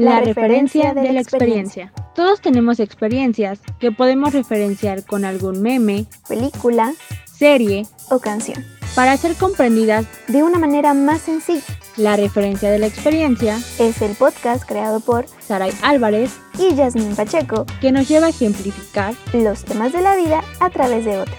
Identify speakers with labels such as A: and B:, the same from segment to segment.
A: La, referencia de la experiencia. Todos tenemos experiencias que podemos referenciar con algún meme,
B: película,
A: serie
B: o canción.
A: Para ser comprendidas
B: de una manera más sencilla.
A: La referencia de la experiencia
B: es el podcast creado por
A: Saray Álvarez
B: y Yasmin Pacheco,
A: que nos lleva a ejemplificar
B: los temas de la vida a través de otras.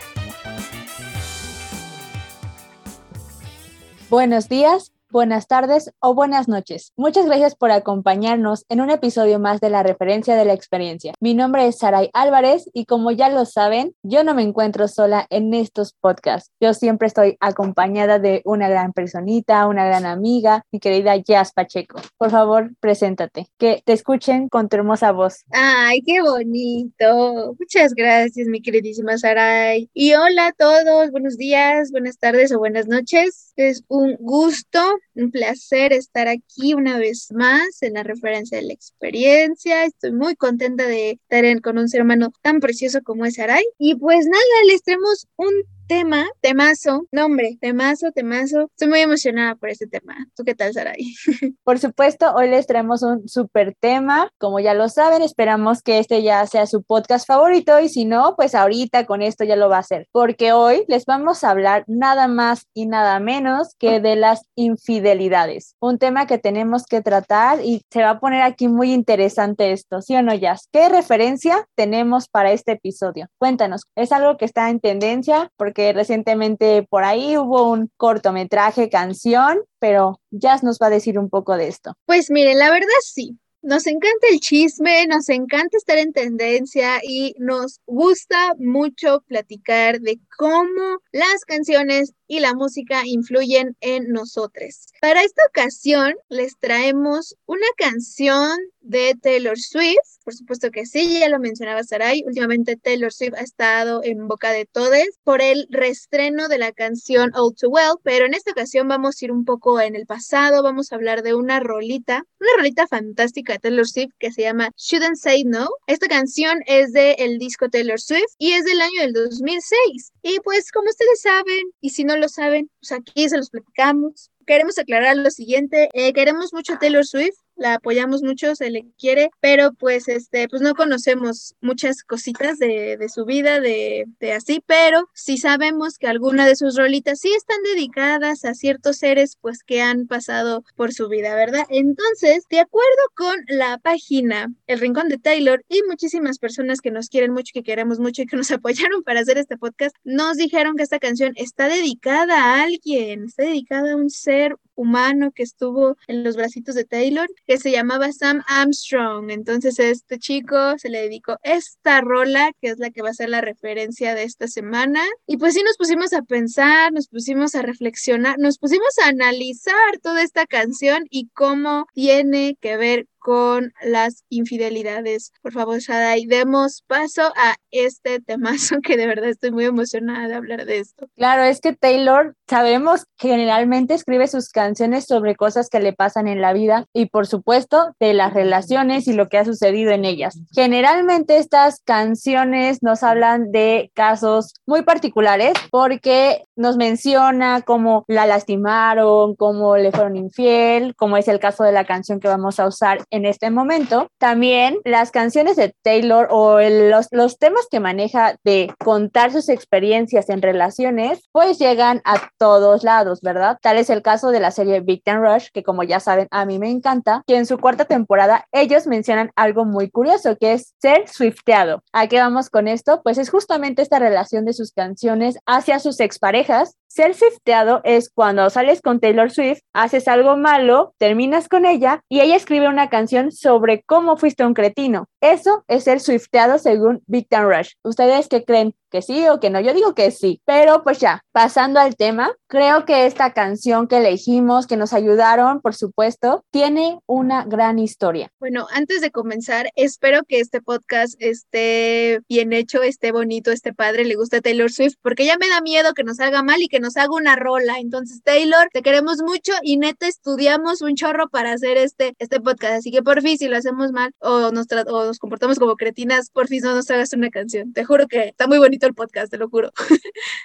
A: Buenos días, buenas tardes o buenas noches. Muchas gracias por acompañarnos en un episodio más de la referencia de la experiencia. Mi nombre es Saray Álvarez y como ya lo saben, yo no me encuentro sola en estos podcasts. Yo siempre estoy acompañada de una gran personita, una gran amiga, mi querida Jazz Pacheco. Por favor, preséntate, que te escuchen con tu hermosa voz.
C: Ay, qué bonito. Muchas gracias, mi queridísima Saray. Y hola a todos, buenos días, buenas tardes o buenas noches. Es un gusto un placer estar aquí una vez más en la referencia de la experiencia. Estoy muy contenta de estar con un ser humano tan precioso como es Aray. Y pues nada, les traemos un tema, temazo, nombre, temazo, temazo. Estoy muy emocionada por este tema. ¿Tú qué tal, Saray?
A: Por supuesto, hoy les traemos un súper tema. Como ya lo saben, esperamos que este ya sea su podcast favorito y si no, pues ahorita con esto ya lo va a hacer. Porque hoy les vamos a hablar nada más y nada menos que de las infidelidades. Un tema que tenemos que tratar y se va a poner aquí muy interesante esto, ¿sí o no, Jazz? ¿Qué referencia tenemos para este episodio? Cuéntanos, ¿es algo que está en tendencia? Porque recientemente por ahí hubo un cortometraje, canción, pero Jazz nos va a decir un poco de esto.
C: Pues miren, la verdad sí. Nos encanta el chisme, nos encanta estar en tendencia y nos gusta mucho platicar de cómo las canciones y la música influyen en nosotros. Para esta ocasión les traemos una canción de Taylor Swift, por supuesto que sí, ya lo mencionaba Sarai, últimamente Taylor Swift ha estado en boca de todos por el restreno de la canción All Too Well, pero en esta ocasión vamos a ir un poco en el pasado, vamos a hablar de una rolita, una rolita fantástica de Taylor Swift que se llama Shouldn't Say No. Esta canción es del el disco Taylor Swift y es del año del 2006. Y pues como ustedes saben, y si no lo saben, pues aquí se los platicamos. Queremos aclarar lo siguiente, eh, queremos mucho a Taylor Swift, la apoyamos mucho, se le quiere, pero pues este, pues no conocemos muchas cositas de, de su vida, de, de, así, pero sí sabemos que algunas de sus rolitas sí están dedicadas a ciertos seres pues que han pasado por su vida, ¿verdad? Entonces, de acuerdo con la página El Rincón de Taylor y muchísimas personas que nos quieren mucho, que queremos mucho y que nos apoyaron para hacer este podcast, nos dijeron que esta canción está dedicada a alguien, está dedicada a un ser humano que estuvo en los bracitos de Taylor, que se llamaba Sam Armstrong. Entonces este chico se le dedicó esta rola, que es la que va a ser la referencia de esta semana. Y pues sí nos pusimos a pensar, nos pusimos a reflexionar, nos pusimos a analizar toda esta canción y cómo tiene que ver con las infidelidades. Por favor, Shadai, demos paso a este temazo que de verdad estoy muy emocionada de hablar de esto.
A: Claro, es que Taylor, sabemos que generalmente escribe sus canciones sobre cosas que le pasan en la vida y por supuesto de las relaciones y lo que ha sucedido en ellas. Generalmente estas canciones nos hablan de casos muy particulares porque nos menciona cómo la lastimaron, cómo le fueron infiel, como es el caso de la canción que vamos a usar en este momento. También las canciones de Taylor o los, los temas que maneja de contar sus experiencias en relaciones, pues llegan a todos lados, ¿verdad? Tal es el caso de la serie Big Ten Rush, que como ya saben, a mí me encanta, que en su cuarta temporada ellos mencionan algo muy curioso, que es ser swifteado. ¿A qué vamos con esto? Pues es justamente esta relación de sus canciones hacia sus exparejas podcast. Ser swifteado es cuando sales con Taylor Swift, haces algo malo, terminas con ella y ella escribe una canción sobre cómo fuiste un cretino. Eso es ser swifteado según Victor Rush. ¿Ustedes qué creen? ¿Que sí o que no? Yo digo que sí. Pero pues ya, pasando al tema, creo que esta canción que elegimos, que nos ayudaron, por supuesto, tiene una gran historia.
C: Bueno, antes de comenzar, espero que este podcast esté bien hecho, esté bonito, esté padre, le guste Taylor Swift, porque ya me da miedo que nos salga mal y que nos haga una rola. Entonces, Taylor, te queremos mucho y neta estudiamos un chorro para hacer este, este podcast. Así que por fin, si lo hacemos mal o nos, o nos comportamos como cretinas, por fin no nos hagas una canción. Te juro que está muy bonito el podcast, te lo juro.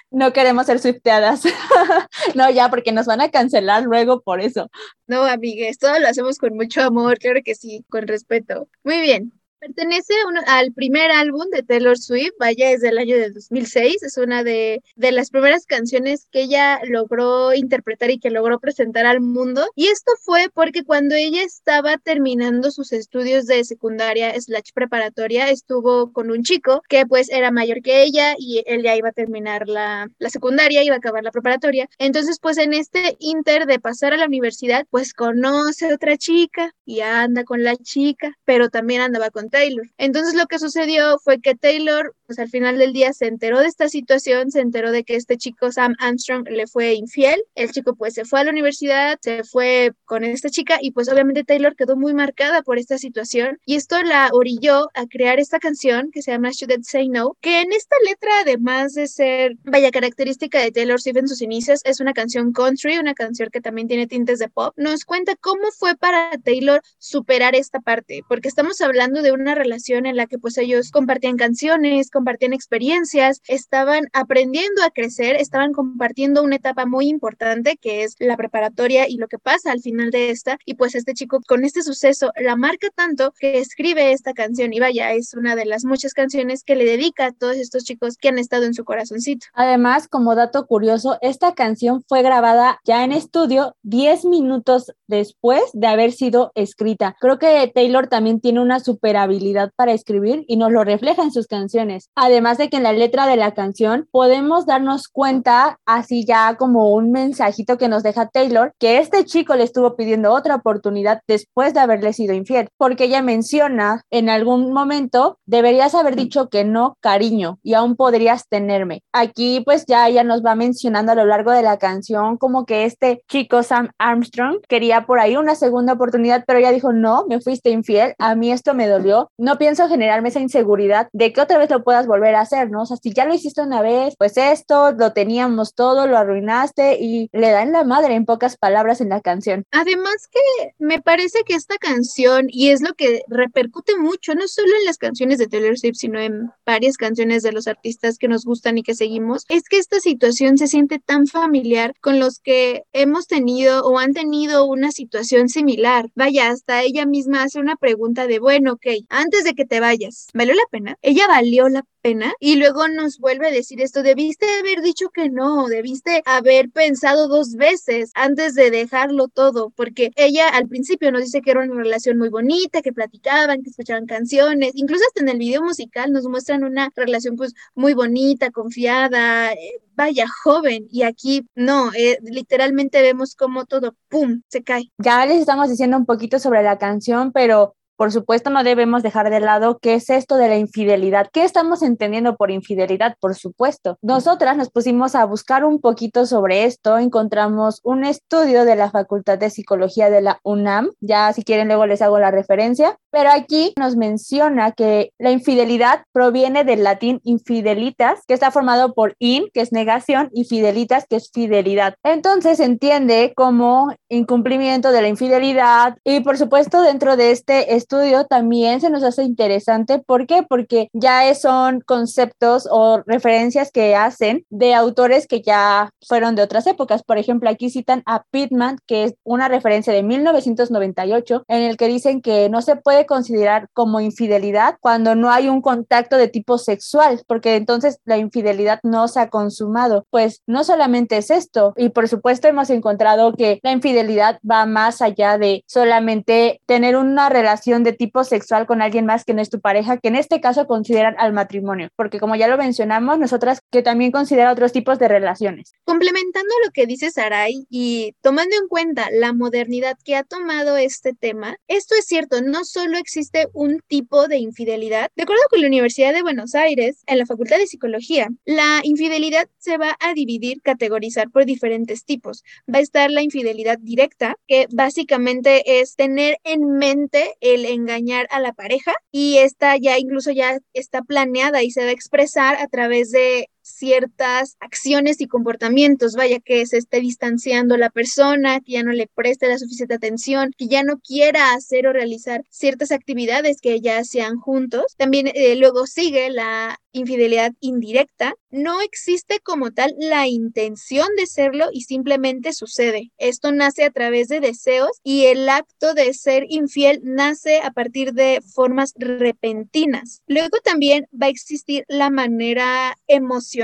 A: No queremos ser swifteadas. no, ya, porque nos van a cancelar luego por eso.
C: No, amigues, todo lo hacemos con mucho amor, claro que sí, con respeto. Muy bien, Pertenece al primer álbum de Taylor Swift, vaya, es del año de 2006, es una de, de, las primeras canciones que ella logró interpretar y que logró presentar al mundo. Y esto fue porque cuando ella estaba terminando sus estudios de secundaria slash preparatoria, estuvo con un chico que pues era mayor que ella y él ya iba a terminar la, la secundaria, iba a acabar la preparatoria. Entonces pues en este inter de pasar a la universidad, pues conoce a otra chica y anda con la chica, pero también andaba con Taylor. Entonces lo que sucedió fue que Taylor, pues al final del día se enteró de esta situación, se enteró de que este chico Sam Armstrong le fue infiel. El chico pues se fue a la universidad, se fue con esta chica y pues obviamente Taylor quedó muy marcada por esta situación y esto la orilló a crear esta canción que se llama Should Say No, que en esta letra además de ser, vaya característica de Taylor Swift en sus inicios, es una canción country, una canción que también tiene tintes de pop. Nos cuenta cómo fue para Taylor superar esta parte, porque estamos hablando de una relación en la que pues ellos compartían canciones, compartían experiencias, estaban aprendiendo a crecer, estaban compartiendo una etapa muy importante que es la preparatoria y lo que pasa al final de esta y pues este chico con este suceso la marca tanto que escribe esta canción y vaya, es una de las muchas canciones que le dedica a todos estos chicos que han estado en su corazoncito.
A: Además, como dato curioso, esta canción fue grabada ya en estudio 10 minutos después de haber sido escrita. Creo que Taylor también tiene una super habilidad para escribir y nos lo refleja en sus canciones. Además de que en la letra de la canción podemos darnos cuenta, así ya como un mensajito que nos deja Taylor, que este chico le estuvo pidiendo otra oportunidad después de haberle sido infiel, porque ella menciona en algún momento, deberías haber dicho que no, cariño, y aún podrías tenerme. Aquí pues ya ella nos va mencionando a lo largo de la canción como que este chico Sam Armstrong quería por ahí una segunda oportunidad, pero ella dijo, no, me fuiste infiel, a mí esto me dolió, no pienso generarme esa inseguridad de que otra vez lo puedas volver a hacer, ¿no? O sea, si ya lo hiciste una vez, pues esto, lo teníamos todo, lo arruinaste y le dan la madre en pocas palabras en la canción.
C: Además que me parece que esta canción, y es lo que repercute mucho, no solo en las canciones de Taylor Swift, sino en varias canciones de los artistas que nos gustan y que seguimos, es que esta situación se siente tan familiar con los que hemos tenido o han tenido una situación similar. Vaya, hasta ella misma hace una pregunta de, bueno, ok, antes de que te vayas, ¿valió la pena? Ella valió la pena y luego nos vuelve a decir esto, debiste haber dicho que no, debiste haber pensado dos veces antes de dejarlo todo, porque ella al principio nos dice que era una relación muy bonita, que platicaban, que escuchaban canciones, incluso hasta en el video musical nos muestran una relación pues muy bonita, confiada, eh, vaya, joven, y aquí no, eh, literalmente vemos como todo, ¡pum!, se cae.
A: Ya les estamos diciendo un poquito sobre la canción, pero por supuesto, no debemos dejar de lado qué es esto de la infidelidad. ¿Qué estamos entendiendo por infidelidad? Por supuesto. Nosotras nos pusimos a buscar un poquito sobre esto. Encontramos un estudio de la Facultad de Psicología de la UNAM. Ya si quieren luego les hago la referencia. Pero aquí nos menciona que la infidelidad proviene del latín infidelitas, que está formado por in, que es negación, y fidelitas, que es fidelidad. Entonces se entiende como incumplimiento de la infidelidad y por supuesto dentro de este estudio también se nos hace interesante. ¿Por qué? Porque ya son conceptos o referencias que hacen de autores que ya fueron de otras épocas. Por ejemplo, aquí citan a Pittman, que es una referencia de 1998, en el que dicen que no se puede considerar como infidelidad cuando no hay un contacto de tipo sexual, porque entonces la infidelidad no se ha consumado. Pues no solamente es esto, y por supuesto hemos encontrado que la infidelidad va más allá de solamente tener una relación de tipo sexual con alguien más que no es tu pareja, que en este caso consideran al matrimonio, porque como ya lo mencionamos, nosotras que también considera otros tipos de relaciones.
C: Complementando lo que dice Sarai y tomando en cuenta la modernidad que ha tomado este tema, esto es cierto, no solo existe un tipo de infidelidad. De acuerdo con la Universidad de Buenos Aires, en la Facultad de Psicología, la infidelidad se va a dividir, categorizar por diferentes tipos. Va a estar la infidelidad directa, que básicamente es tener en mente el engañar a la pareja y esta ya incluso ya está planeada y se va a expresar a través de ciertas acciones y comportamientos, vaya que se esté distanciando la persona, que ya no le preste la suficiente atención, que ya no quiera hacer o realizar ciertas actividades que ya sean juntos. También eh, luego sigue la infidelidad indirecta, no existe como tal la intención de serlo y simplemente sucede. Esto nace a través de deseos y el acto de ser infiel nace a partir de formas repentinas. Luego también va a existir la manera emocional.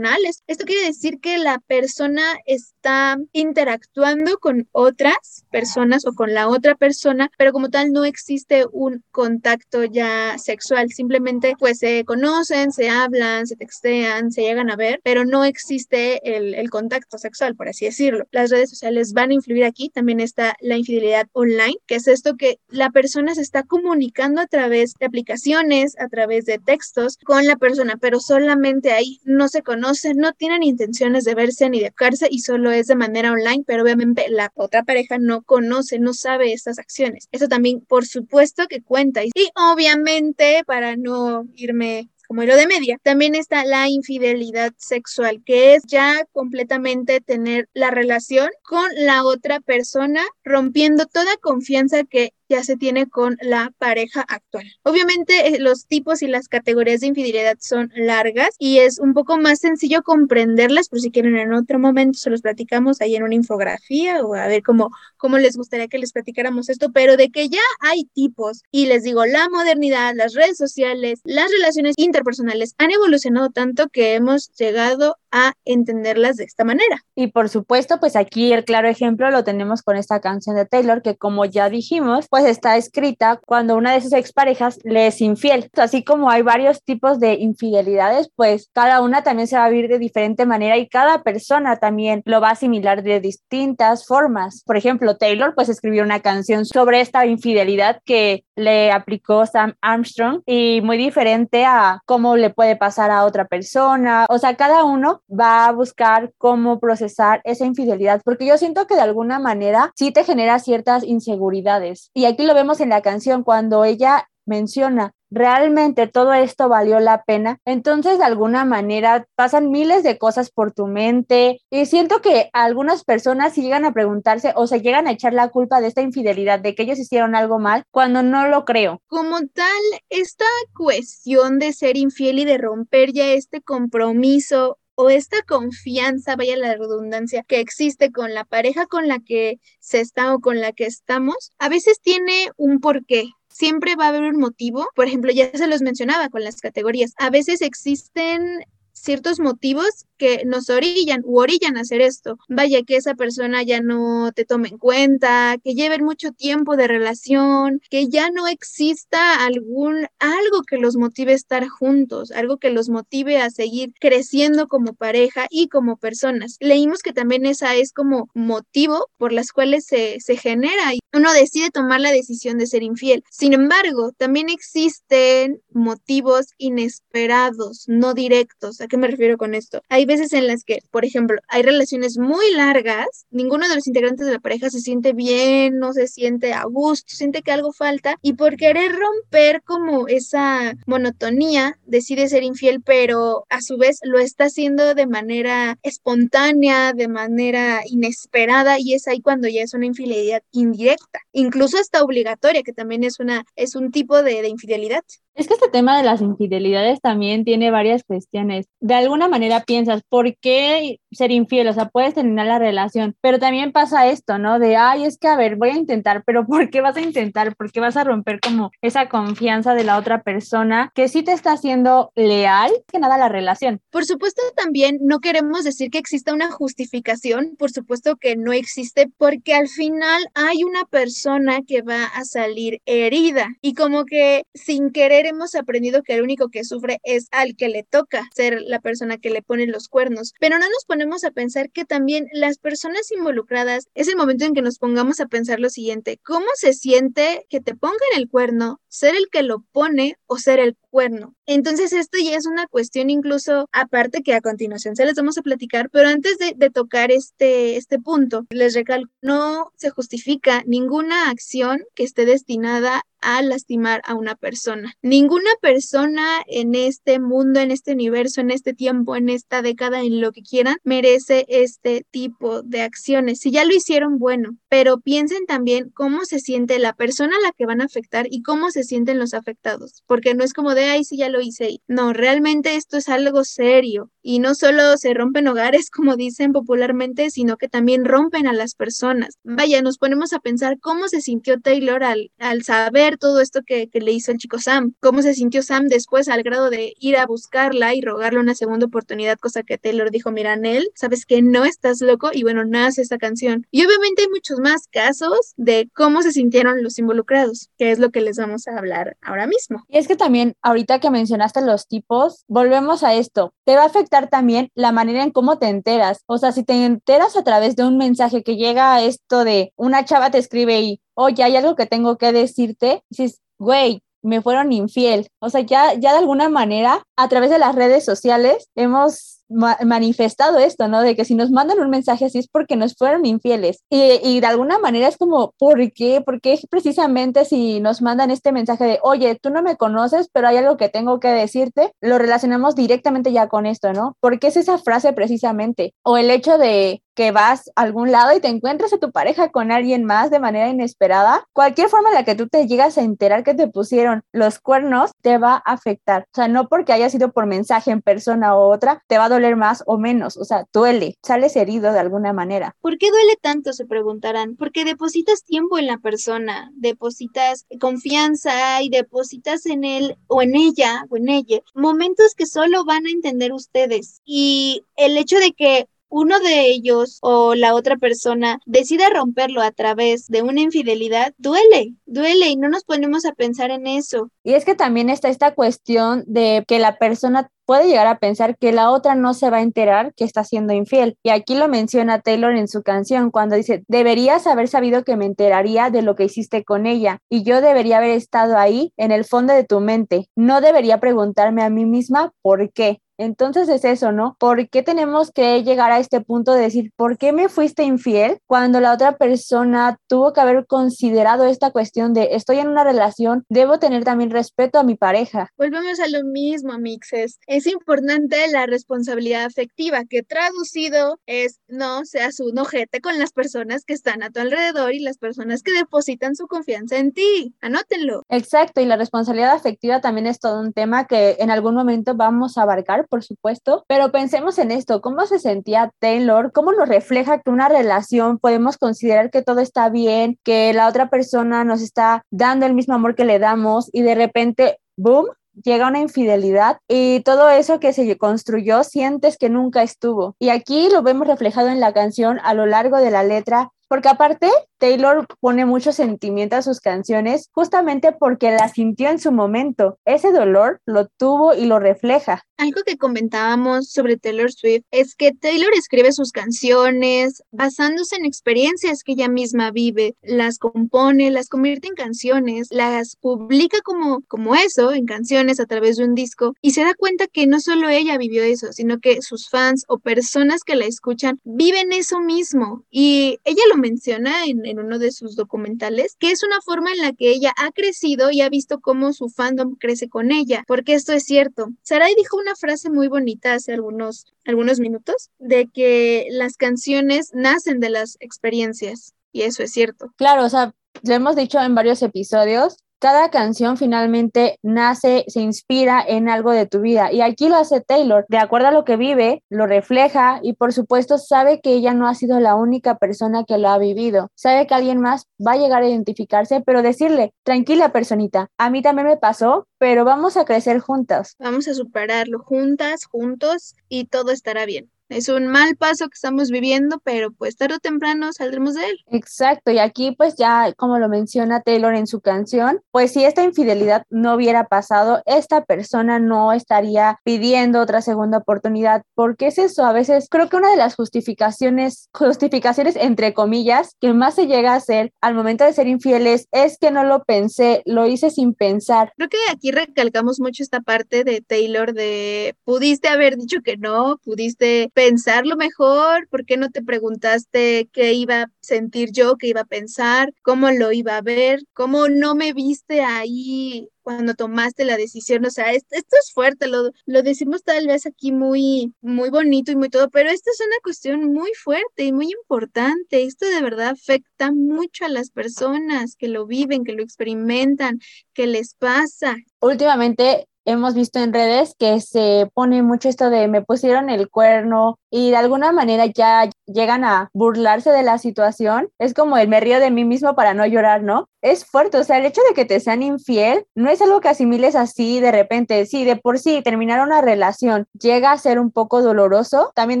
C: Esto quiere decir que la persona está interactuando con otras personas o con la otra persona, pero como tal no existe un contacto ya sexual. Simplemente pues se conocen, se hablan se textean, se llegan a ver, pero no existe el, el contacto sexual, por así decirlo. Las redes sociales van a influir aquí. También está la infidelidad online, que es esto que la persona se está comunicando a través de aplicaciones, a través de textos con la persona, pero solamente ahí no se no tienen intenciones de verse ni de tocarse y solo es de manera online, pero obviamente la otra pareja no conoce, no sabe estas acciones. Eso también, por supuesto, que cuenta. Y obviamente, para no irme como lo de media. También está la infidelidad sexual, que es ya completamente tener la relación con la otra persona, rompiendo toda confianza que ya se tiene con la pareja actual. Obviamente eh, los tipos y las categorías de infidelidad son largas y es un poco más sencillo comprenderlas, por si quieren en otro momento se los platicamos ahí en una infografía o a ver cómo, cómo les gustaría que les platicáramos esto, pero de que ya hay tipos y les digo, la modernidad, las redes sociales, las relaciones interpersonales han evolucionado tanto que hemos llegado a entenderlas de esta manera.
A: Y por supuesto, pues aquí el claro ejemplo lo tenemos con esta canción de Taylor, que como ya dijimos, pues está escrita cuando una de sus exparejas le es infiel. Así como hay varios tipos de infidelidades, pues cada una también se va a vivir de diferente manera y cada persona también lo va a asimilar de distintas formas. Por ejemplo, Taylor pues escribió una canción sobre esta infidelidad que le aplicó Sam Armstrong y muy diferente a cómo le puede pasar a otra persona. O sea, cada uno va a buscar cómo procesar esa infidelidad, porque yo siento que de alguna manera sí te genera ciertas inseguridades. Y aquí lo vemos en la canción cuando ella menciona, realmente todo esto valió la pena. Entonces, de alguna manera, pasan miles de cosas por tu mente y siento que algunas personas llegan a preguntarse o se llegan a echar la culpa de esta infidelidad, de que ellos hicieron algo mal, cuando no lo creo.
C: Como tal, esta cuestión de ser infiel y de romper ya este compromiso o esta confianza, vaya la redundancia, que existe con la pareja con la que se está o con la que estamos, a veces tiene un porqué siempre va a haber un motivo. Por ejemplo, ya se los mencionaba con las categorías. A veces existen ciertos motivos que nos orillan u orillan a hacer esto. Vaya que esa persona ya no te tome en cuenta, que lleven mucho tiempo de relación, que ya no exista algún algo que los motive a estar juntos, algo que los motive a seguir creciendo como pareja y como personas. Leímos que también esa es como motivo por las cuales se, se genera y uno decide tomar la decisión de ser infiel. Sin embargo, también existen motivos inesperados, no directos. ¿A qué me refiero con esto? Hay veces en las que, por ejemplo, hay relaciones muy largas, ninguno de los integrantes de la pareja se siente bien, no se siente a gusto, siente que algo falta y por querer romper como esa monotonía decide ser infiel, pero a su vez lo está haciendo de manera espontánea, de manera inesperada y es ahí cuando ya es una infidelidad indirecta, incluso hasta obligatoria, que también es una es un tipo de, de infidelidad.
A: Es que este tema de las infidelidades también tiene varias cuestiones. De alguna manera piensas, ¿por qué ser infiel? O sea, puedes terminar la relación, pero también pasa esto, ¿no? De, ay, es que, a ver, voy a intentar, pero ¿por qué vas a intentar? ¿Por qué vas a romper como esa confianza de la otra persona que sí te está haciendo leal que nada la relación?
C: Por supuesto, también no queremos decir que exista una justificación, por supuesto que no existe, porque al final hay una persona que va a salir herida y como que sin querer hemos aprendido que el único que sufre es al que le toca ser la persona que le pone los cuernos, pero no nos ponemos a pensar que también las personas involucradas es el momento en que nos pongamos a pensar lo siguiente, ¿cómo se siente que te pongan el cuerno, ser el que lo pone o ser el cuerno. Entonces esto ya es una cuestión incluso aparte que a continuación se les vamos a platicar, pero antes de, de tocar este, este punto, les recalco, no se justifica ninguna acción que esté destinada a lastimar a una persona. Ninguna persona en este mundo, en este universo, en este tiempo, en esta década, en lo que quieran, merece este tipo de acciones. Si ya lo hicieron, bueno, pero piensen también cómo se siente la persona a la que van a afectar y cómo se sienten los afectados, porque no es como de, ay, sí, ya lo hice. No, realmente esto es algo serio y no solo se rompen hogares, como dicen popularmente, sino que también rompen a las personas. Vaya, nos ponemos a pensar cómo se sintió Taylor al, al saber todo esto que, le hizo el chico Sam, cómo se sintió Sam después al grado de ir a buscarla y rogarle una segunda oportunidad, cosa que Taylor dijo, mira, Nel, sabes que no estás loco y bueno, nace esta canción. Y obviamente hay muchos más casos de cómo se sintieron los involucrados, que es lo que les vamos a hablar ahora mismo.
A: Y es que también, ahorita que mencionaste los tipos, volvemos a esto, te va a afectar también la manera en cómo te enteras. O sea, si te enteras a través de un mensaje que llega a esto de una chava te escribe y oye, hay algo que tengo que decirte, dices, güey, me fueron infiel. O sea, ya, ya de alguna manera, a través de las redes sociales, hemos manifestado esto, ¿no? De que si nos mandan un mensaje así es porque nos fueron infieles. Y, y, de alguna manera es como, ¿por qué? Porque precisamente si nos mandan este mensaje de, oye, tú no me conoces, pero hay algo que tengo que decirte, lo relacionamos directamente ya con esto, ¿no? Porque es esa frase precisamente. O el hecho de, que vas a algún lado y te encuentras a tu pareja con alguien más de manera inesperada, cualquier forma en la que tú te llegas a enterar que te pusieron los cuernos te va a afectar. O sea, no porque haya sido por mensaje en persona u otra, te va a doler más o menos. O sea, duele, sales herido de alguna manera.
C: ¿Por qué duele tanto? Se preguntarán. Porque depositas tiempo en la persona, depositas confianza y depositas en él o en ella o en ella momentos que solo van a entender ustedes. Y el hecho de que uno de ellos o la otra persona decide romperlo a través de una infidelidad, duele, duele y no nos ponemos a pensar en eso.
A: Y es que también está esta cuestión de que la persona puede llegar a pensar que la otra no se va a enterar que está siendo infiel. Y aquí lo menciona Taylor en su canción cuando dice, deberías haber sabido que me enteraría de lo que hiciste con ella y yo debería haber estado ahí en el fondo de tu mente. No debería preguntarme a mí misma por qué. Entonces es eso, ¿no? ¿Por qué tenemos que llegar a este punto de decir, ¿por qué me fuiste infiel? Cuando la otra persona tuvo que haber considerado esta cuestión de, estoy en una relación, debo tener también respeto a mi pareja.
C: Volvemos a lo mismo, Mixes. Es importante la responsabilidad afectiva, que traducido es no seas un ojete con las personas que están a tu alrededor y las personas que depositan su confianza en ti. Anótenlo.
A: Exacto, y la responsabilidad afectiva también es todo un tema que en algún momento vamos a abarcar por supuesto, pero pensemos en esto, ¿cómo se sentía Taylor? ¿Cómo nos refleja que una relación podemos considerar que todo está bien, que la otra persona nos está dando el mismo amor que le damos y de repente, boom, llega una infidelidad y todo eso que se construyó sientes que nunca estuvo. Y aquí lo vemos reflejado en la canción a lo largo de la letra, porque aparte Taylor pone mucho sentimiento a sus canciones justamente porque la sintió en su momento. Ese dolor lo tuvo y lo refleja.
C: Algo que comentábamos sobre Taylor Swift es que Taylor escribe sus canciones basándose en experiencias que ella misma vive, las compone, las convierte en canciones, las publica como, como eso, en canciones a través de un disco y se da cuenta que no solo ella vivió eso, sino que sus fans o personas que la escuchan viven eso mismo. Y ella lo menciona en en uno de sus documentales, que es una forma en la que ella ha crecido y ha visto cómo su fandom crece con ella, porque esto es cierto. Sarai dijo una frase muy bonita hace algunos, algunos minutos, de que las canciones nacen de las experiencias, y eso es cierto.
A: Claro, o sea, lo hemos dicho en varios episodios, cada canción finalmente nace, se inspira en algo de tu vida y aquí lo hace Taylor, de acuerdo a lo que vive, lo refleja y por supuesto sabe que ella no ha sido la única persona que lo ha vivido, sabe que alguien más va a llegar a identificarse, pero decirle, tranquila personita, a mí también me pasó, pero vamos a crecer juntas.
C: Vamos a superarlo juntas, juntos y todo estará bien. Es un mal paso que estamos viviendo, pero pues tarde o temprano saldremos de él.
A: Exacto, y aquí pues ya como lo menciona Taylor en su canción, pues si esta infidelidad no hubiera pasado, esta persona no estaría pidiendo otra segunda oportunidad, porque es eso, a veces creo que una de las justificaciones, justificaciones entre comillas, que más se llega a hacer al momento de ser infieles es que no lo pensé, lo hice sin pensar.
C: Creo que aquí recalcamos mucho esta parte de Taylor de pudiste haber dicho que no, pudiste pensarlo mejor, ¿por qué no te preguntaste qué iba a sentir yo, qué iba a pensar, cómo lo iba a ver, cómo no me viste ahí cuando tomaste la decisión, o sea, esto, es fuerte, lo, lo decimos tal vez aquí muy, muy bonito y muy todo, pero esto es una cuestión muy fuerte y muy importante. Esto de verdad afecta mucho a las personas que lo viven, que lo experimentan, que les pasa.
A: Últimamente hemos visto en redes que se pone mucho esto de me pusieron el cuerno y de alguna manera ya llegan a burlarse de la situación. Es como el me río de mí mismo para no llorar, ¿no? Es fuerte, o sea, el hecho de que te sean infiel no es algo que asimiles así de repente. Sí, de por sí, terminar una relación llega a ser un poco doloroso, también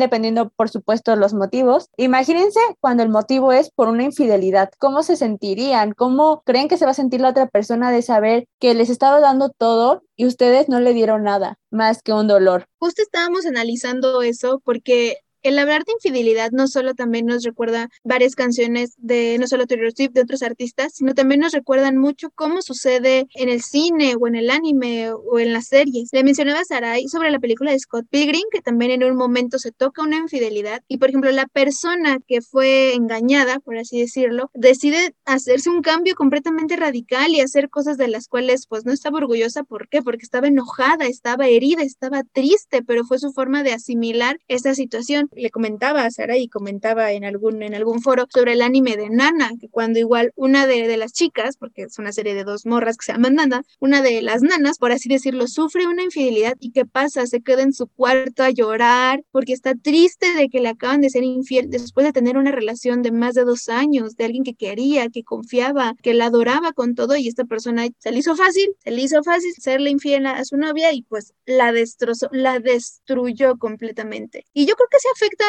A: dependiendo, por supuesto, los motivos. Imagínense cuando el motivo es por una infidelidad, ¿cómo se sentirían? ¿Cómo creen que se va a sentir la otra persona de saber que les estaba dando todo y ustedes no le dieron nada más que un dolor?
C: Justo estábamos analizando eso porque el hablar de infidelidad no solo también nos recuerda varias canciones de no solo Taylor Swift, de otros artistas, sino también nos recuerdan mucho cómo sucede en el cine o en el anime o en las series. Le mencionaba a Sarai sobre la película de Scott Pilgrim, que también en un momento se toca una infidelidad y, por ejemplo, la persona que fue engañada, por así decirlo, decide hacerse un cambio completamente radical y hacer cosas de las cuales pues no estaba orgullosa. ¿Por qué? Porque estaba enojada, estaba herida, estaba triste, pero fue su forma de asimilar esa situación le comentaba a Sara y comentaba en algún, en algún foro sobre el anime de Nana, que cuando igual una de, de las chicas, porque es una serie de dos morras que se llaman Nana, una de las nanas, por así decirlo, sufre una infidelidad y ¿qué pasa? Se queda en su cuarto a llorar porque está triste de que le acaban de ser infiel después de tener una relación de más de dos años, de alguien que quería, que confiaba, que la adoraba con todo y esta persona se le hizo fácil, se le hizo fácil serle infiel a su novia y pues la destrozó, la destruyó completamente. Y yo creo que se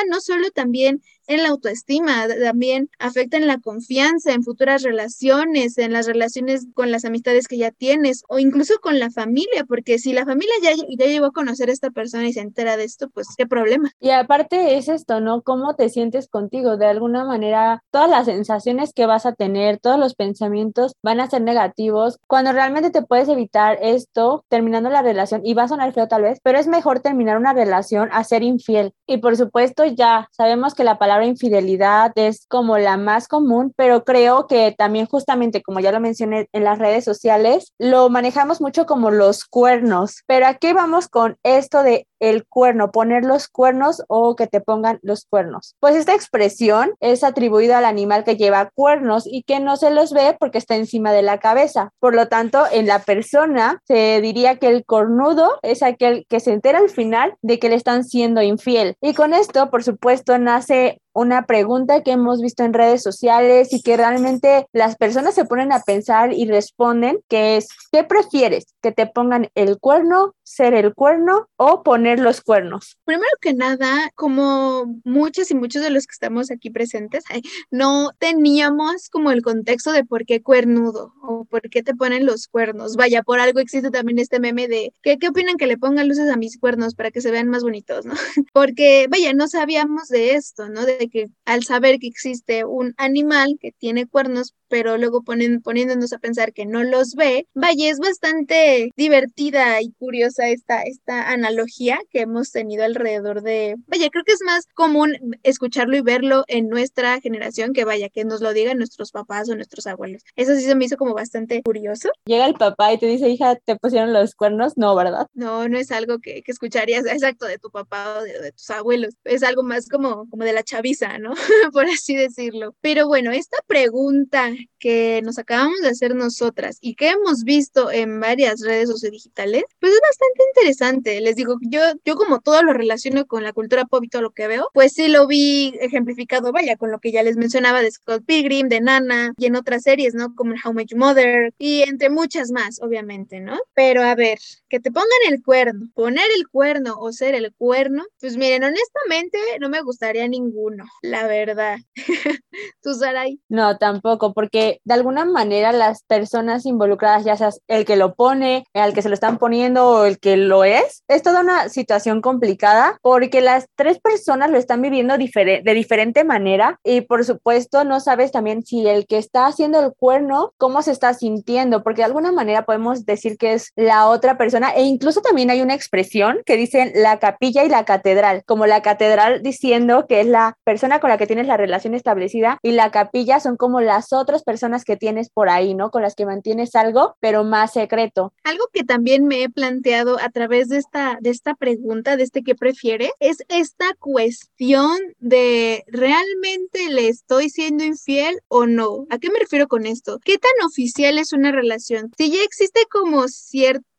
C: no solo también en la autoestima, también afecta en la confianza, en futuras relaciones, en las relaciones con las amistades que ya tienes o incluso con la familia, porque si la familia ya, ya llegó a conocer a esta persona y se entera de esto, pues qué problema.
A: Y aparte es esto, ¿no? ¿Cómo te sientes contigo? De alguna manera, todas las sensaciones que vas a tener, todos los pensamientos van a ser negativos. Cuando realmente te puedes evitar esto, terminando la relación, y va a sonar feo tal vez, pero es mejor terminar una relación a ser infiel. Y por supuesto, ya sabemos que la palabra infidelidad es como la más común, pero creo que también justamente, como ya lo mencioné en las redes sociales, lo manejamos mucho como los cuernos. Pero aquí vamos con esto de el cuerno, poner los cuernos o que te pongan los cuernos. Pues esta expresión es atribuida al animal que lleva cuernos y que no se los ve porque está encima de la cabeza. Por lo tanto, en la persona se diría que el cornudo es aquel que se entera al final de que le están siendo infiel. Y con esto, por supuesto, nace una pregunta que hemos visto en redes sociales y que realmente las personas se ponen a pensar y responden, que es, ¿qué prefieres? ¿Que te pongan el cuerno, ser el cuerno o poner los cuernos?
C: Primero que nada, como muchos y muchos de los que estamos aquí presentes, no teníamos como el contexto de por qué cuernudo o por qué te ponen los cuernos. Vaya, por algo existe también este meme de, ¿qué, qué opinan que le pongan luces a mis cuernos para que se vean más bonitos, no? Porque, vaya, no sabíamos de esto, ¿no? De que al saber que existe un animal que tiene cuernos, pero luego poniéndonos a pensar que no los ve, vaya, es bastante divertida y curiosa esta, esta analogía que hemos tenido alrededor de, vaya, creo que es más común escucharlo y verlo en nuestra generación que vaya, que nos lo digan nuestros papás o nuestros abuelos. Eso sí se me hizo como bastante curioso.
A: Llega el papá y te dice, hija, ¿te pusieron los cuernos? No, ¿verdad?
C: No, no es algo que, que escucharías exacto de tu papá o de, de, tus abuelos. Es algo más como, como de la chaviza, ¿no? Por así decirlo. Pero bueno, esta pregunta que nos acabamos de hacer nosotras y que hemos visto en varias redes sociodigitales, pues es bastante bastante interesante. Les digo, yo, yo como todo lo relaciono con la cultura pop y todo lo que veo, pues sí lo vi ejemplificado, vaya, con lo que ya les mencionaba de Scott Pilgrim, de Nana y en otras series, ¿no? Como How Much Mother y entre muchas más, obviamente, ¿no? Pero a ver, que te pongan el cuerno, poner el cuerno o ser el cuerno, pues miren, honestamente no me gustaría ninguno, la verdad. ¿Tú, Saray?
A: No, tampoco, porque de alguna manera las personas involucradas, ya seas el que lo pone, al que se lo están poniendo o el que lo es, es toda una situación complicada porque las tres personas lo están viviendo de diferente manera y por supuesto no sabes también si el que está haciendo el cuerno, cómo se está sintiendo, porque de alguna manera podemos decir que es la otra persona e incluso también hay una expresión que dicen la capilla y la catedral, como la catedral diciendo que es la persona con la que tienes la relación establecida y la capilla son como las otras personas que tienes por ahí, ¿no? Con las que mantienes algo, pero más secreto.
C: Algo que también me he planteado a través de esta, de esta pregunta, de este que prefiere, es esta cuestión de realmente le estoy siendo infiel o no. ¿A qué me refiero con esto? ¿Qué tan oficial es una relación? Si ya existe como cierto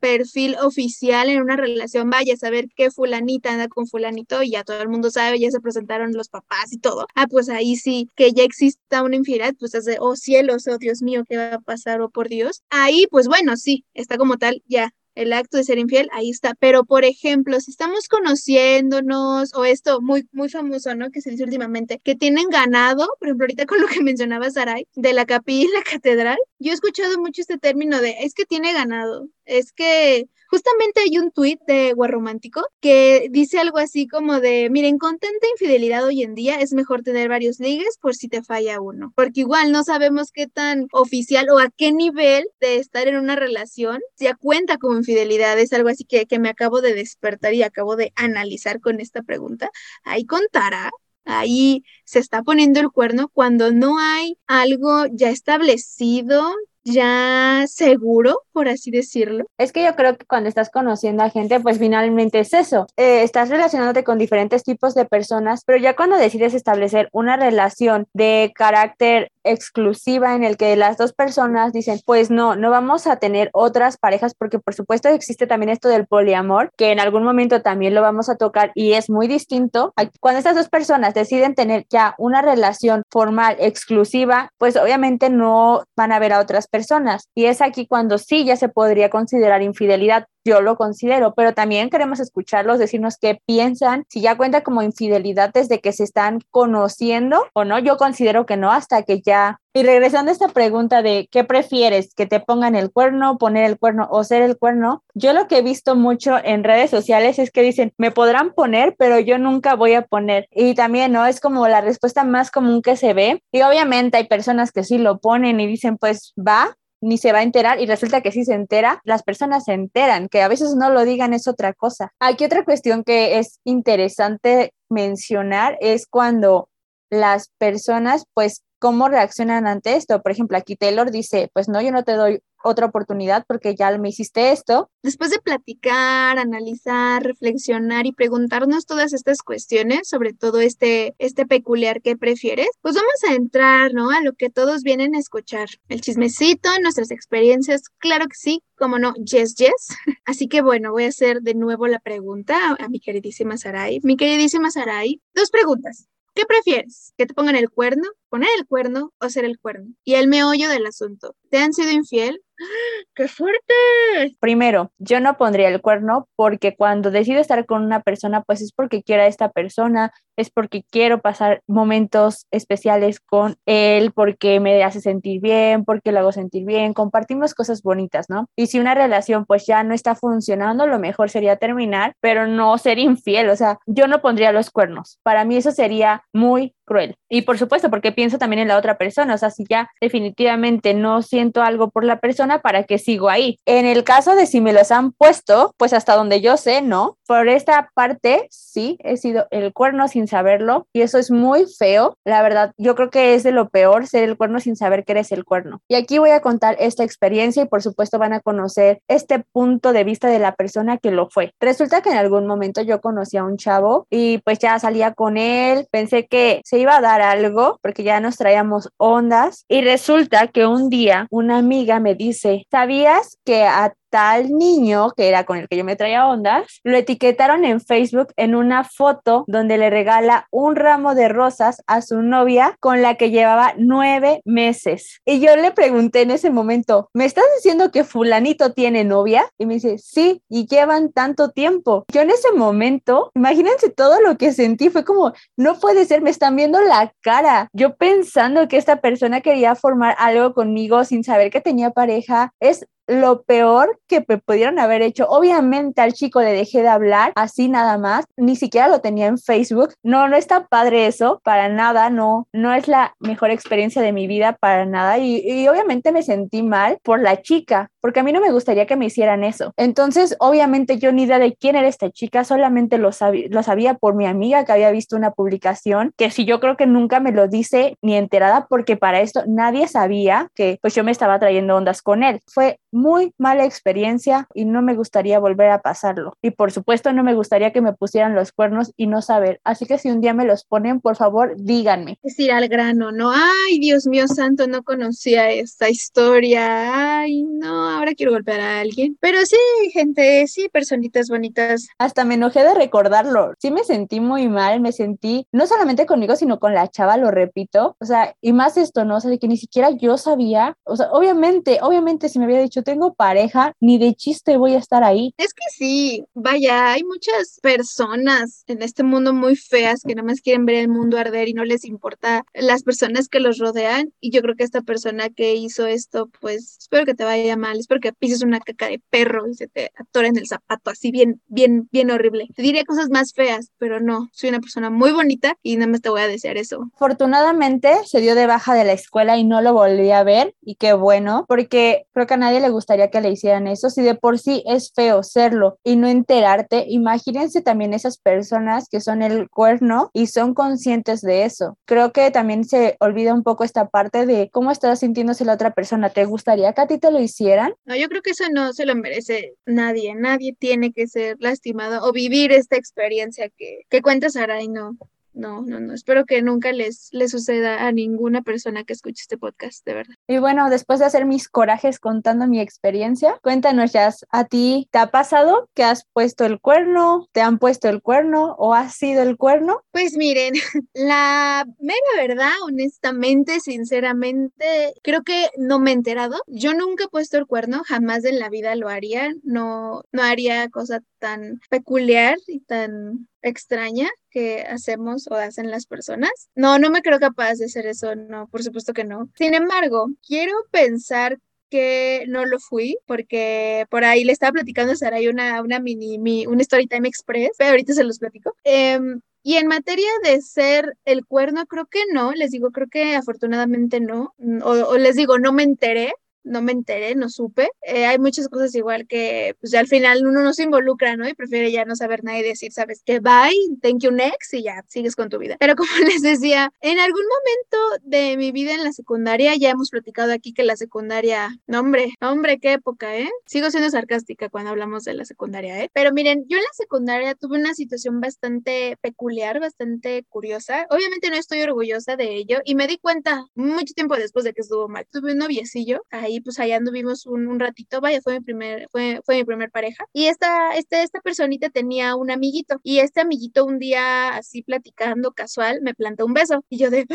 C: perfil oficial en una relación, vaya a saber que fulanita anda con fulanito y ya todo el mundo sabe, ya se presentaron los papás y todo. Ah, pues ahí sí, que ya exista una infidelidad, pues hace, oh cielos, oh Dios mío, ¿qué va a pasar? Oh por Dios. Ahí, pues bueno, sí, está como tal, ya el acto de ser infiel, ahí está. Pero, por ejemplo, si estamos conociéndonos, o esto muy, muy famoso, ¿no? Que se dice últimamente, que tienen ganado, por ejemplo, ahorita con lo que mencionaba Saray, de la capilla y la catedral, yo he escuchado mucho este término de, es que tiene ganado, es que Justamente hay un tuit de Guarromántico que dice algo así como de, miren, con tanta infidelidad hoy en día es mejor tener varios ligues por si te falla uno, porque igual no sabemos qué tan oficial o a qué nivel de estar en una relación se cuenta como infidelidad. Es algo así que, que me acabo de despertar y acabo de analizar con esta pregunta. Ahí contará ahí se está poniendo el cuerno cuando no hay algo ya establecido, ya seguro, por así decirlo.
A: Es que yo creo que cuando estás conociendo a gente, pues finalmente es eso. Eh, estás relacionándote con diferentes tipos de personas, pero ya cuando decides establecer una relación de carácter exclusiva en el que las dos personas dicen, pues no, no vamos a tener otras parejas porque por supuesto existe también esto del poliamor, que en algún momento también lo vamos a tocar y es muy distinto. Cuando estas dos personas deciden tener ya una relación formal exclusiva, pues obviamente no van a ver a otras personas y es aquí cuando sí ya se podría considerar infidelidad yo lo considero, pero también queremos escucharlos, decirnos qué piensan, si ya cuenta como infidelidad desde que se están conociendo o no, yo considero que no, hasta que ya... Y regresando a esta pregunta de qué prefieres, que te pongan el cuerno, poner el cuerno o ser el cuerno, yo lo que he visto mucho en redes sociales es que dicen, me podrán poner, pero yo nunca voy a poner. Y también, ¿no? Es como la respuesta más común que se ve. Y obviamente hay personas que sí lo ponen y dicen, pues va, ni se va a enterar y resulta que sí se entera, las personas se enteran, que a veces no lo digan es otra cosa. Aquí otra cuestión que es interesante mencionar es cuando las personas pues cómo reaccionan ante esto. Por ejemplo, aquí Taylor dice, pues no, yo no te doy otra oportunidad porque ya me hiciste esto.
C: Después de platicar, analizar, reflexionar y preguntarnos todas estas cuestiones, sobre todo este, este peculiar que prefieres, pues vamos a entrar, ¿no? A lo que todos vienen a escuchar. El chismecito, nuestras experiencias, claro que sí, como no, yes, yes. Así que bueno, voy a hacer de nuevo la pregunta a, mi queridísima Sarai. Mi queridísima Sarai, dos preguntas. ¿Qué prefieres? ¿Que te pongan el cuerno, poner el cuerno o ser el cuerno? Y el meollo del asunto. ¿Te han sido infiel? ¡Qué fuerte!
A: Primero, yo no pondría el cuerno porque cuando decido estar con una persona, pues es porque quiero a esta persona, es porque quiero pasar momentos especiales con él, porque me hace sentir bien, porque lo hago sentir bien, compartimos cosas bonitas, ¿no? Y si una relación pues ya no está funcionando, lo mejor sería terminar, pero no ser infiel, o sea, yo no pondría los cuernos. Para mí eso sería muy cruel. Y por supuesto, porque pienso también en la otra persona, o sea, si ya definitivamente no siento algo por la persona, ¿para qué sigo ahí? En el caso de si me los han puesto, pues hasta donde yo sé, no. Por esta parte, sí, he sido el cuerno sin saberlo y eso es muy feo. La verdad, yo creo que es de lo peor ser el cuerno sin saber que eres el cuerno. Y aquí voy a contar esta experiencia y por supuesto van a conocer este punto de vista de la persona que lo fue. Resulta que en algún momento yo conocí a un chavo y pues ya salía con él, pensé que se iba a dar algo porque ya nos traíamos ondas y resulta que un día una amiga me dice, ¿sabías que a tal niño, que era con el que yo me traía ondas, lo etiquetaron en Facebook en una foto donde le regala un ramo de rosas a su novia con la que llevaba nueve meses. Y yo le pregunté en ese momento, ¿me estás diciendo que fulanito tiene novia? Y me dice, sí, y llevan tanto tiempo. Yo en ese momento, imagínense todo lo que sentí, fue como, no puede ser, me están viendo la cara. Yo pensando que esta persona quería formar algo conmigo sin saber que tenía pareja, es lo peor que me pudieron haber hecho. Obviamente al chico le dejé de hablar así nada más, ni siquiera lo tenía en Facebook. No, no está padre eso, para nada, no, no es la mejor experiencia de mi vida, para nada. Y, y obviamente me sentí mal por la chica, porque a mí no me gustaría que me hicieran eso. Entonces, obviamente yo ni idea de quién era esta chica, solamente lo, sabía, lo sabía por mi amiga que había visto una publicación, que si yo creo que nunca me lo dice ni enterada, porque para esto nadie sabía que pues yo me estaba trayendo ondas con él. Fue muy mala experiencia y no me gustaría volver a pasarlo. Y por supuesto no me gustaría que me pusieran los cuernos y no saber. Así que si un día me los ponen, por favor, díganme.
C: Es ir al grano, ¿no? Ay, Dios mío santo, no conocía esta historia. Ay, no, ahora quiero golpear a alguien. Pero sí, gente, sí, personitas bonitas.
A: Hasta me enojé de recordarlo. Sí me sentí muy mal, me sentí no solamente conmigo, sino con la chava, lo repito. O sea, y más esto, ¿no? O sea, de que ni siquiera yo sabía. O sea, obviamente, obviamente si me había dicho, tengo pareja, ni de chiste voy a estar ahí.
C: Es que sí, vaya, hay muchas personas en este mundo muy feas que nada más quieren ver el mundo arder y no les importa las personas que los rodean. Y yo creo que esta persona que hizo esto, pues espero que te vaya mal, espero que pises una caca de perro y se te atore en el zapato, así bien, bien, bien horrible. Te diría cosas más feas, pero no, soy una persona muy bonita y nada más te voy a desear eso.
A: Afortunadamente se dio de baja de la escuela y no lo volví a ver y qué bueno, porque creo que a nadie le gustaría que le hicieran eso. Si de por sí es feo serlo y no enterarte, imagínense también esas personas que son el cuerno y son conscientes de eso. Creo que también se olvida un poco esta parte de cómo está sintiéndose la otra persona. ¿Te gustaría que a ti te lo hicieran?
C: No, yo creo que eso no se lo merece nadie. Nadie tiene que ser lastimado o vivir esta experiencia que, que cuenta Saray, no. No, no, no. Espero que nunca les, les suceda a ninguna persona que escuche este podcast, de verdad.
A: Y bueno, después de hacer mis corajes contando mi experiencia, cuéntanos, ya ¿a ti te ha pasado que has puesto el cuerno, te han puesto el cuerno o has sido el cuerno?
C: Pues miren, la mera verdad, honestamente, sinceramente, creo que no me he enterado. Yo nunca he puesto el cuerno, jamás en la vida lo haría. No, no haría cosa tan peculiar y tan extraña que hacemos o hacen las personas. No, no me creo capaz de hacer eso, no, por supuesto que no. Sin embargo, quiero pensar que no lo fui, porque por ahí le estaba platicando a Saray una, una mini, mi, un Storytime Express, pero ahorita se los platico. Em, y en materia de ser el cuerno, creo que no, les digo, creo que afortunadamente no, o, o les digo, no me enteré, no me enteré, no supe. Eh, hay muchas cosas igual que, pues al final uno no se involucra, ¿no? Y prefiere ya no saber nada y decir, ¿sabes qué? Bye, thank you next y ya, sigues con tu vida. Pero como les decía, en algún momento de mi vida en la secundaria, ya hemos platicado aquí que la secundaria, no hombre, hombre, qué época, ¿eh? Sigo siendo sarcástica cuando hablamos de la secundaria, ¿eh? Pero miren, yo en la secundaria tuve una situación bastante peculiar, bastante curiosa. Obviamente no estoy orgullosa de ello y me di cuenta mucho tiempo después de que estuvo mal. Tuve un noviecillo ahí ahí pues allá anduvimos un, un, ratito, vaya, fue mi primer, fue, fue mi primer pareja. Y esta, este, esta personita tenía un amiguito y este amiguito un día así platicando casual me plantó un beso y yo de, ¡Ah!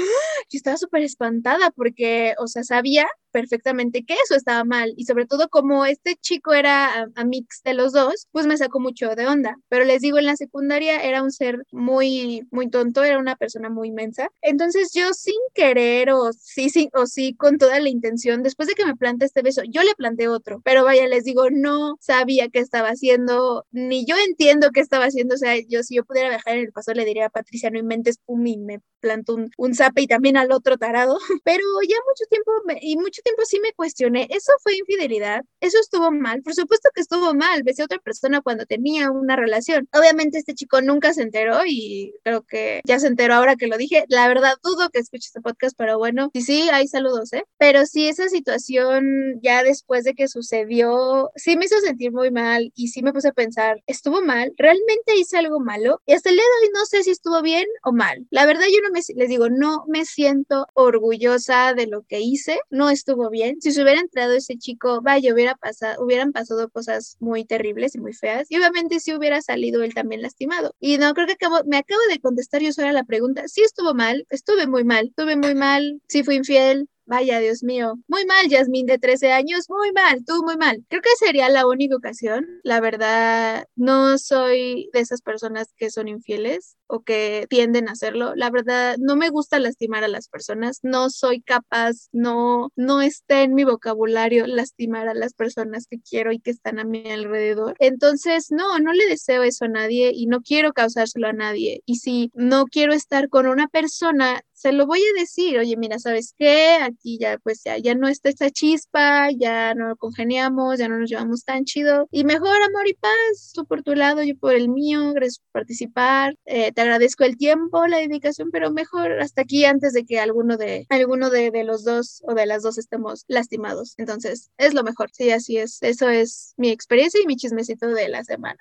C: yo estaba súper espantada porque, o sea, sabía perfectamente que eso estaba mal y sobre todo como este chico era a, mix de los dos, pues me sacó mucho de onda. Pero les digo, en la secundaria era un ser muy, muy tonto, era una persona muy inmensa. Entonces yo sin querer o sí, sí, o sí con toda la intención, después de que me planté este beso, yo le planté otro. Pero vaya, les digo, no sabía qué estaba haciendo, ni yo entiendo qué estaba haciendo. O sea, yo si yo pudiera viajar en el pasado le diría a Patricia, no inventes, pum, y me planto un, un zape y también al otro tarado. Pero ya mucho tiempo y mucho tiempo sí me cuestioné, ¿eso fue infidelidad? ¿Eso estuvo mal? Por supuesto que estuvo mal, besé a otra persona cuando tenía una relación. Obviamente este chico nunca se enteró y creo que ya se enteró ahora que lo dije. La verdad dudo que escuche este podcast, pero bueno, sí, sí, hay saludos, ¿eh? Pero sí, esa situación ya después de que sucedió, sí me hizo sentir muy mal y sí me puse a pensar, ¿estuvo mal? ¿Realmente hice algo malo? Y hasta el día de hoy no sé si estuvo bien o mal. La verdad yo no me, les digo, no me siento orgullosa de lo que hice, no estuvo bien. Si se hubiera entrado ese chico, vaya, hubiera pasado, hubieran pasado cosas muy terribles y muy feas. Y obviamente si hubiera salido él también lastimado. Y no, creo que acabo, me acabo de contestar yo sola la pregunta. Sí estuvo mal, estuve muy mal, estuve muy mal, sí fui infiel, Vaya, Dios mío. Muy mal, Yasmín de 13 años. Muy mal, tú muy mal. Creo que sería la única ocasión. La verdad, no soy de esas personas que son infieles o que tienden a hacerlo. La verdad, no me gusta lastimar a las personas. No soy capaz, no, no está en mi vocabulario lastimar a las personas que quiero y que están a mi alrededor. Entonces, no, no le deseo eso a nadie y no quiero causárselo a nadie. Y si no quiero estar con una persona, se lo voy a decir, oye, mira, ¿sabes qué? Aquí ya, pues ya, ya no está esta chispa, ya no congeniamos, ya no nos llevamos tan chido. Y mejor amor y paz, tú por tu lado, yo por el mío, gracias por participar. Eh, te agradezco el tiempo, la dedicación, pero mejor hasta aquí antes de que alguno de, alguno de, de los dos o de las dos estemos lastimados. Entonces, es lo mejor. Sí, así es. Eso es mi experiencia y mi chismecito de la semana.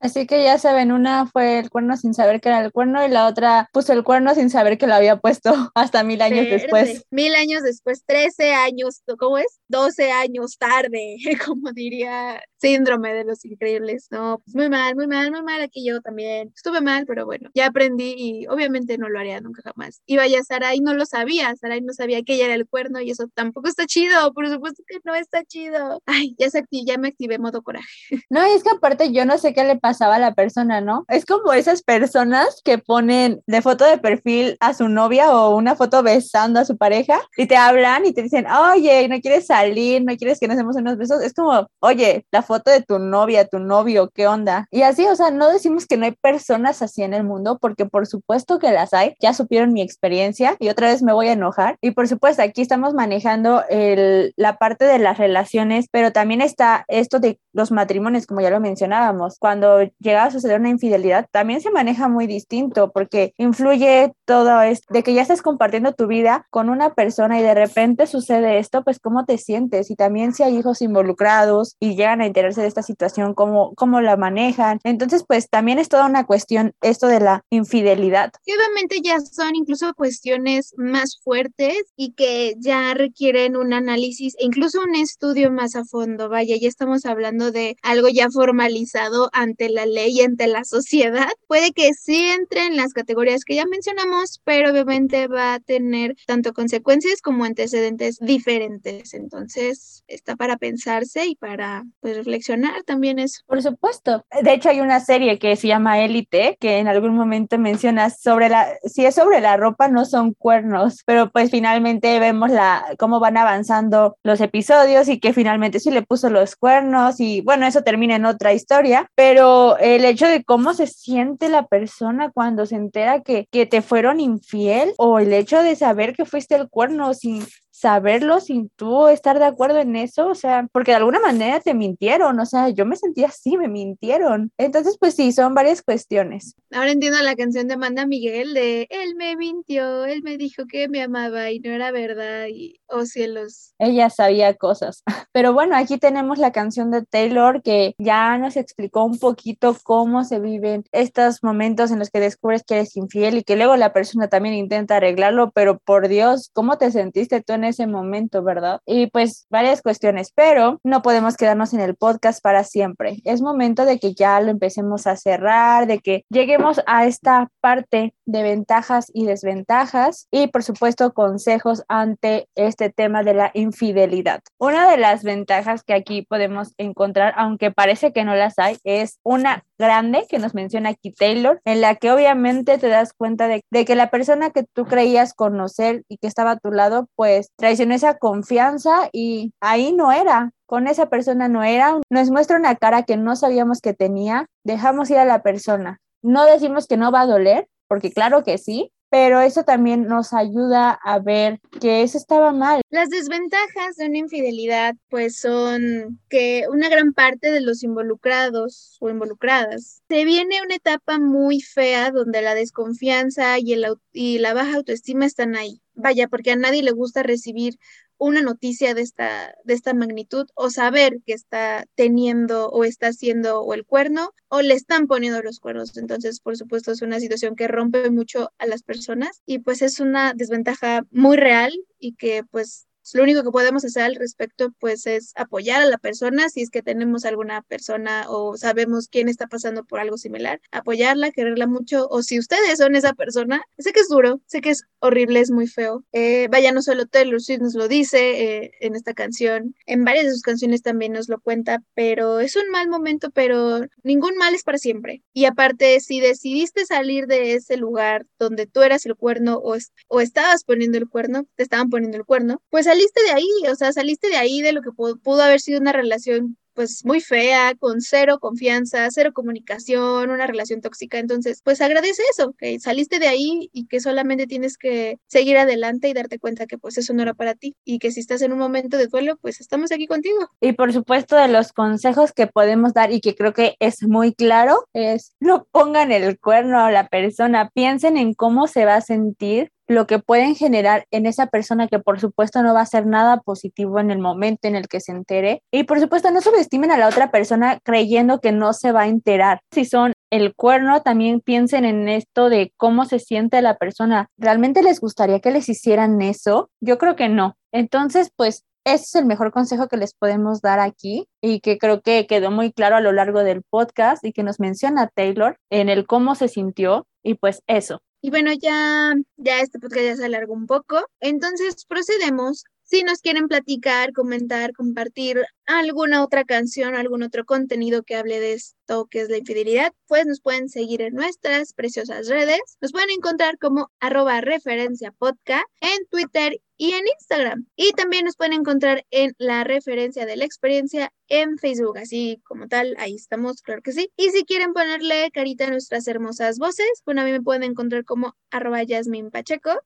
A: Así que ya saben, una fue el cuerno sin saber que era el cuerno y la otra puso el cuerno sin saber que lo había puesto hasta mil años después.
C: Mil años después, 13 años, ¿cómo es? 12 años tarde, como diría síndrome de los increíbles. No, pues muy mal, muy mal, muy mal. Aquí yo también estuve mal, pero bueno, ya aprendí y obviamente no lo haría nunca jamás. Y vaya, Sarai no lo sabía, Sarai no sabía que ella era el cuerno y eso tampoco está chido, por supuesto que no está chido. Ay, ya, se ya me activé modo coraje.
A: No, y es que aparte yo no sé qué le pasaba a la persona, ¿no? Es como esas personas que ponen de foto de perfil a su novia o una foto besando a su pareja y te hablan y te dicen, oye, no quieres salir, no quieres que nos demos unos besos. Es como, oye, la foto de tu novia, tu novio, ¿qué onda? Y así, o sea, no decimos que no hay personas así en el mundo, porque por supuesto que las hay, ya supieron mi experiencia y otra vez me voy a enojar. Y por supuesto, aquí estamos manejando el, la parte de las relaciones, pero también está esto de los matrimonios, como ya lo mencionábamos. Cuando llega a suceder una infidelidad, también se maneja muy distinto, porque influye todo esto de que ya estás compartiendo tu vida con una persona y de repente sucede esto, pues cómo te sientes y también si hay hijos involucrados y llegan a enterarse de esta situación, cómo, cómo la manejan. Entonces, pues también es toda una cuestión esto de la infidelidad.
C: Y obviamente ya son incluso cuestiones más fuertes y que ya requieren un análisis e incluso un estudio más a fondo. Vaya, ya estamos hablando de algo ya formalizado ante la ley y ante la sociedad. Puede que sí entre en las categorías que ya mencionamos, pero obviamente va a tener tanto consecuencias como antecedentes diferentes. Entonces, está para pensarse y para pues, reflexionar también eso.
A: Por supuesto. De hecho, hay una serie que se llama Élite, que en algún momento mencionas sobre la, si es sobre la ropa, no son cuernos, pero pues finalmente vemos la, cómo van avanzando los episodios y que finalmente sí le puso los cuernos y bueno, eso termina en otra historia, pero el hecho de cómo se siente la persona cuando se entera que, que te fueron infiel o el hecho de saber que fuiste el cuerno sin saberlo sin tú estar de acuerdo en eso, o sea, porque de alguna manera te mintieron, o sea, yo me sentía así, me mintieron. Entonces, pues sí, son varias cuestiones.
C: Ahora entiendo la canción de Amanda Miguel de Él me mintió, él me dijo que me amaba y no era verdad y oh cielos.
A: Ella sabía cosas. Pero bueno, aquí tenemos la canción de Taylor que ya nos explicó un poquito cómo se viven estos momentos en los que descubres que eres infiel y que luego la persona también intenta arreglarlo, pero por Dios, ¿cómo te sentiste tú en ese momento, verdad? Y pues varias cuestiones, pero no podemos quedarnos en el podcast para siempre. Es momento de que ya lo empecemos a cerrar, de que lleguemos a esta parte de ventajas y desventajas y por supuesto consejos ante este tema de la infidelidad. Una de las ventajas que aquí podemos encontrar, aunque parece que no las hay, es una grande que nos menciona aquí Taylor, en la que obviamente te das cuenta de, que la persona que tú creías conocer y que estaba a tu lado, pues traicionó esa confianza y ahí no era, con esa persona no era, nos muestra una cara que no sabíamos que tenía, dejamos ir a la persona. No decimos que no va a doler, porque claro que sí, pero eso también nos ayuda a ver que eso estaba mal.
C: Las desventajas de una infidelidad pues son que una gran parte de los involucrados o involucradas se viene una etapa muy fea donde la desconfianza y, el, y la baja autoestima están ahí. Vaya, porque a nadie le gusta recibir una noticia de esta, de esta magnitud o saber que está teniendo o está haciendo o el cuerno o le están poniendo los cuernos. Entonces, por supuesto, es una situación que rompe mucho a las personas y pues es una desventaja muy real y que pues lo único que podemos hacer al respecto pues es apoyar a la persona si es que tenemos alguna persona o sabemos quién está pasando por algo similar, apoyarla, quererla mucho o si ustedes son esa persona, sé que es duro, sé que es horrible, es muy feo. Eh, vaya, no solo Taylor Swift nos lo dice eh, en esta canción, en varias de sus canciones también nos lo cuenta, pero es un mal momento, pero ningún mal es para siempre. Y aparte, si decidiste salir de ese lugar donde tú eras el cuerno o, o estabas poniendo el cuerno, te estaban poniendo el cuerno, pues saliste de ahí, o sea, saliste de ahí de lo que pudo haber sido una relación pues muy fea, con cero confianza, cero comunicación, una relación tóxica. Entonces, pues agradece eso, que saliste de ahí y que solamente tienes que seguir adelante y darte cuenta que pues eso no era para ti y que si estás en un momento de duelo, pues estamos aquí contigo.
A: Y por supuesto de los consejos que podemos dar y que creo que es muy claro es no pongan el cuerno a la persona, piensen en cómo se va a sentir lo que pueden generar en esa persona que por supuesto no va a ser nada positivo en el momento en el que se entere. Y por supuesto no subestimen a la otra persona creyendo que no se va a enterar. Si son el cuerno, también piensen en esto de cómo se siente la persona. ¿Realmente les gustaría que les hicieran eso? Yo creo que no. Entonces, pues ese es el mejor consejo que les podemos dar aquí y que creo que quedó muy claro a lo largo del podcast y que nos menciona Taylor en el cómo se sintió y pues eso.
C: Y bueno, ya, ya este podcast ya se alargó un poco. Entonces procedemos. Si nos quieren platicar, comentar, compartir alguna otra canción, algún otro contenido que hable de esto que es la infidelidad, pues nos pueden seguir en nuestras preciosas redes. Nos pueden encontrar como arroba referencia en Twitter y en Instagram. Y también nos pueden encontrar en la referencia de la experiencia en Facebook, así como tal, ahí estamos, claro que sí. Y si quieren ponerle carita a nuestras hermosas voces, bueno, a mí me pueden encontrar como arroba Yasmin.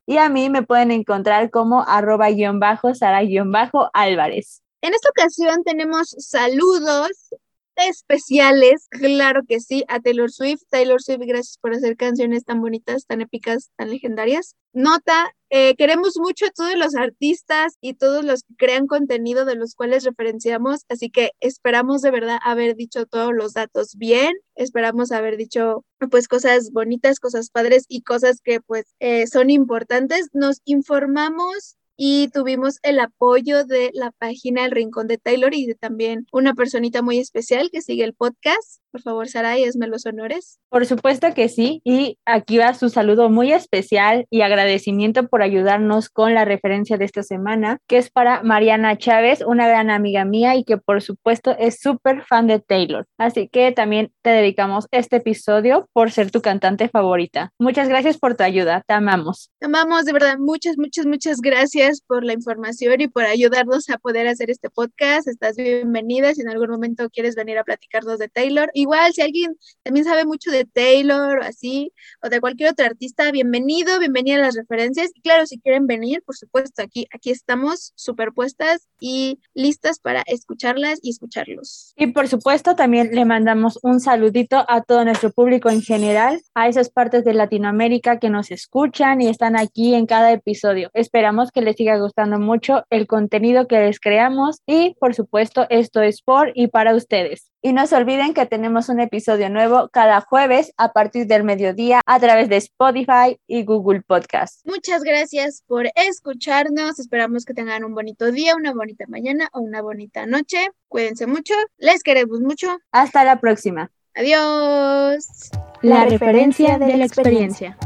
A: Y a mí me pueden encontrar como arroba guion bajo Sara guion bajo Álvarez.
C: En esta ocasión tenemos saludos especiales, claro que sí, a Taylor Swift. Taylor Swift, gracias por hacer canciones tan bonitas, tan épicas, tan legendarias. Nota, eh, queremos mucho a todos los artistas y todos los que crean contenido de los cuales referenciamos, así que esperamos de verdad haber dicho todos los datos bien, esperamos haber dicho pues cosas bonitas, cosas padres y cosas que pues eh, son importantes. Nos informamos y tuvimos el apoyo de la página El Rincón de Taylor y de también una personita muy especial que sigue el podcast. Por favor, Saray, esme los honores.
A: Por supuesto que sí. Y aquí va su saludo muy especial y agradecimiento por ayudarnos con la referencia de esta semana, que es para Mariana Chávez, una gran amiga mía y que por supuesto es súper fan de Taylor. Así que también te dedicamos este episodio por ser tu cantante favorita. Muchas gracias por tu ayuda. Te amamos.
C: Te amamos, de verdad. Muchas, muchas, muchas gracias por la información y por ayudarnos a poder hacer este podcast. Estás bienvenida si en algún momento quieres venir a platicarnos de Taylor. Igual, si alguien también sabe mucho de Taylor o así, o de cualquier otro artista, bienvenido, bienvenida a las referencias. Y claro, si quieren venir, por supuesto, aquí, aquí estamos superpuestas y listas para escucharlas y escucharlos.
A: Y por supuesto, también le mandamos un saludito a todo nuestro público en general, a esas partes de Latinoamérica que nos escuchan y están aquí en cada episodio. Esperamos que les siga gustando mucho el contenido que les creamos y por supuesto esto es por y para ustedes. Y no se olviden que tenemos un episodio nuevo cada jueves a partir del mediodía a través de Spotify y Google Podcast.
C: Muchas gracias por escucharnos. Esperamos que tengan un bonito día, una bonita mañana o una bonita noche. Cuídense mucho. Les queremos mucho.
A: Hasta la próxima.
C: Adiós.
B: La, referencia de la experiencia.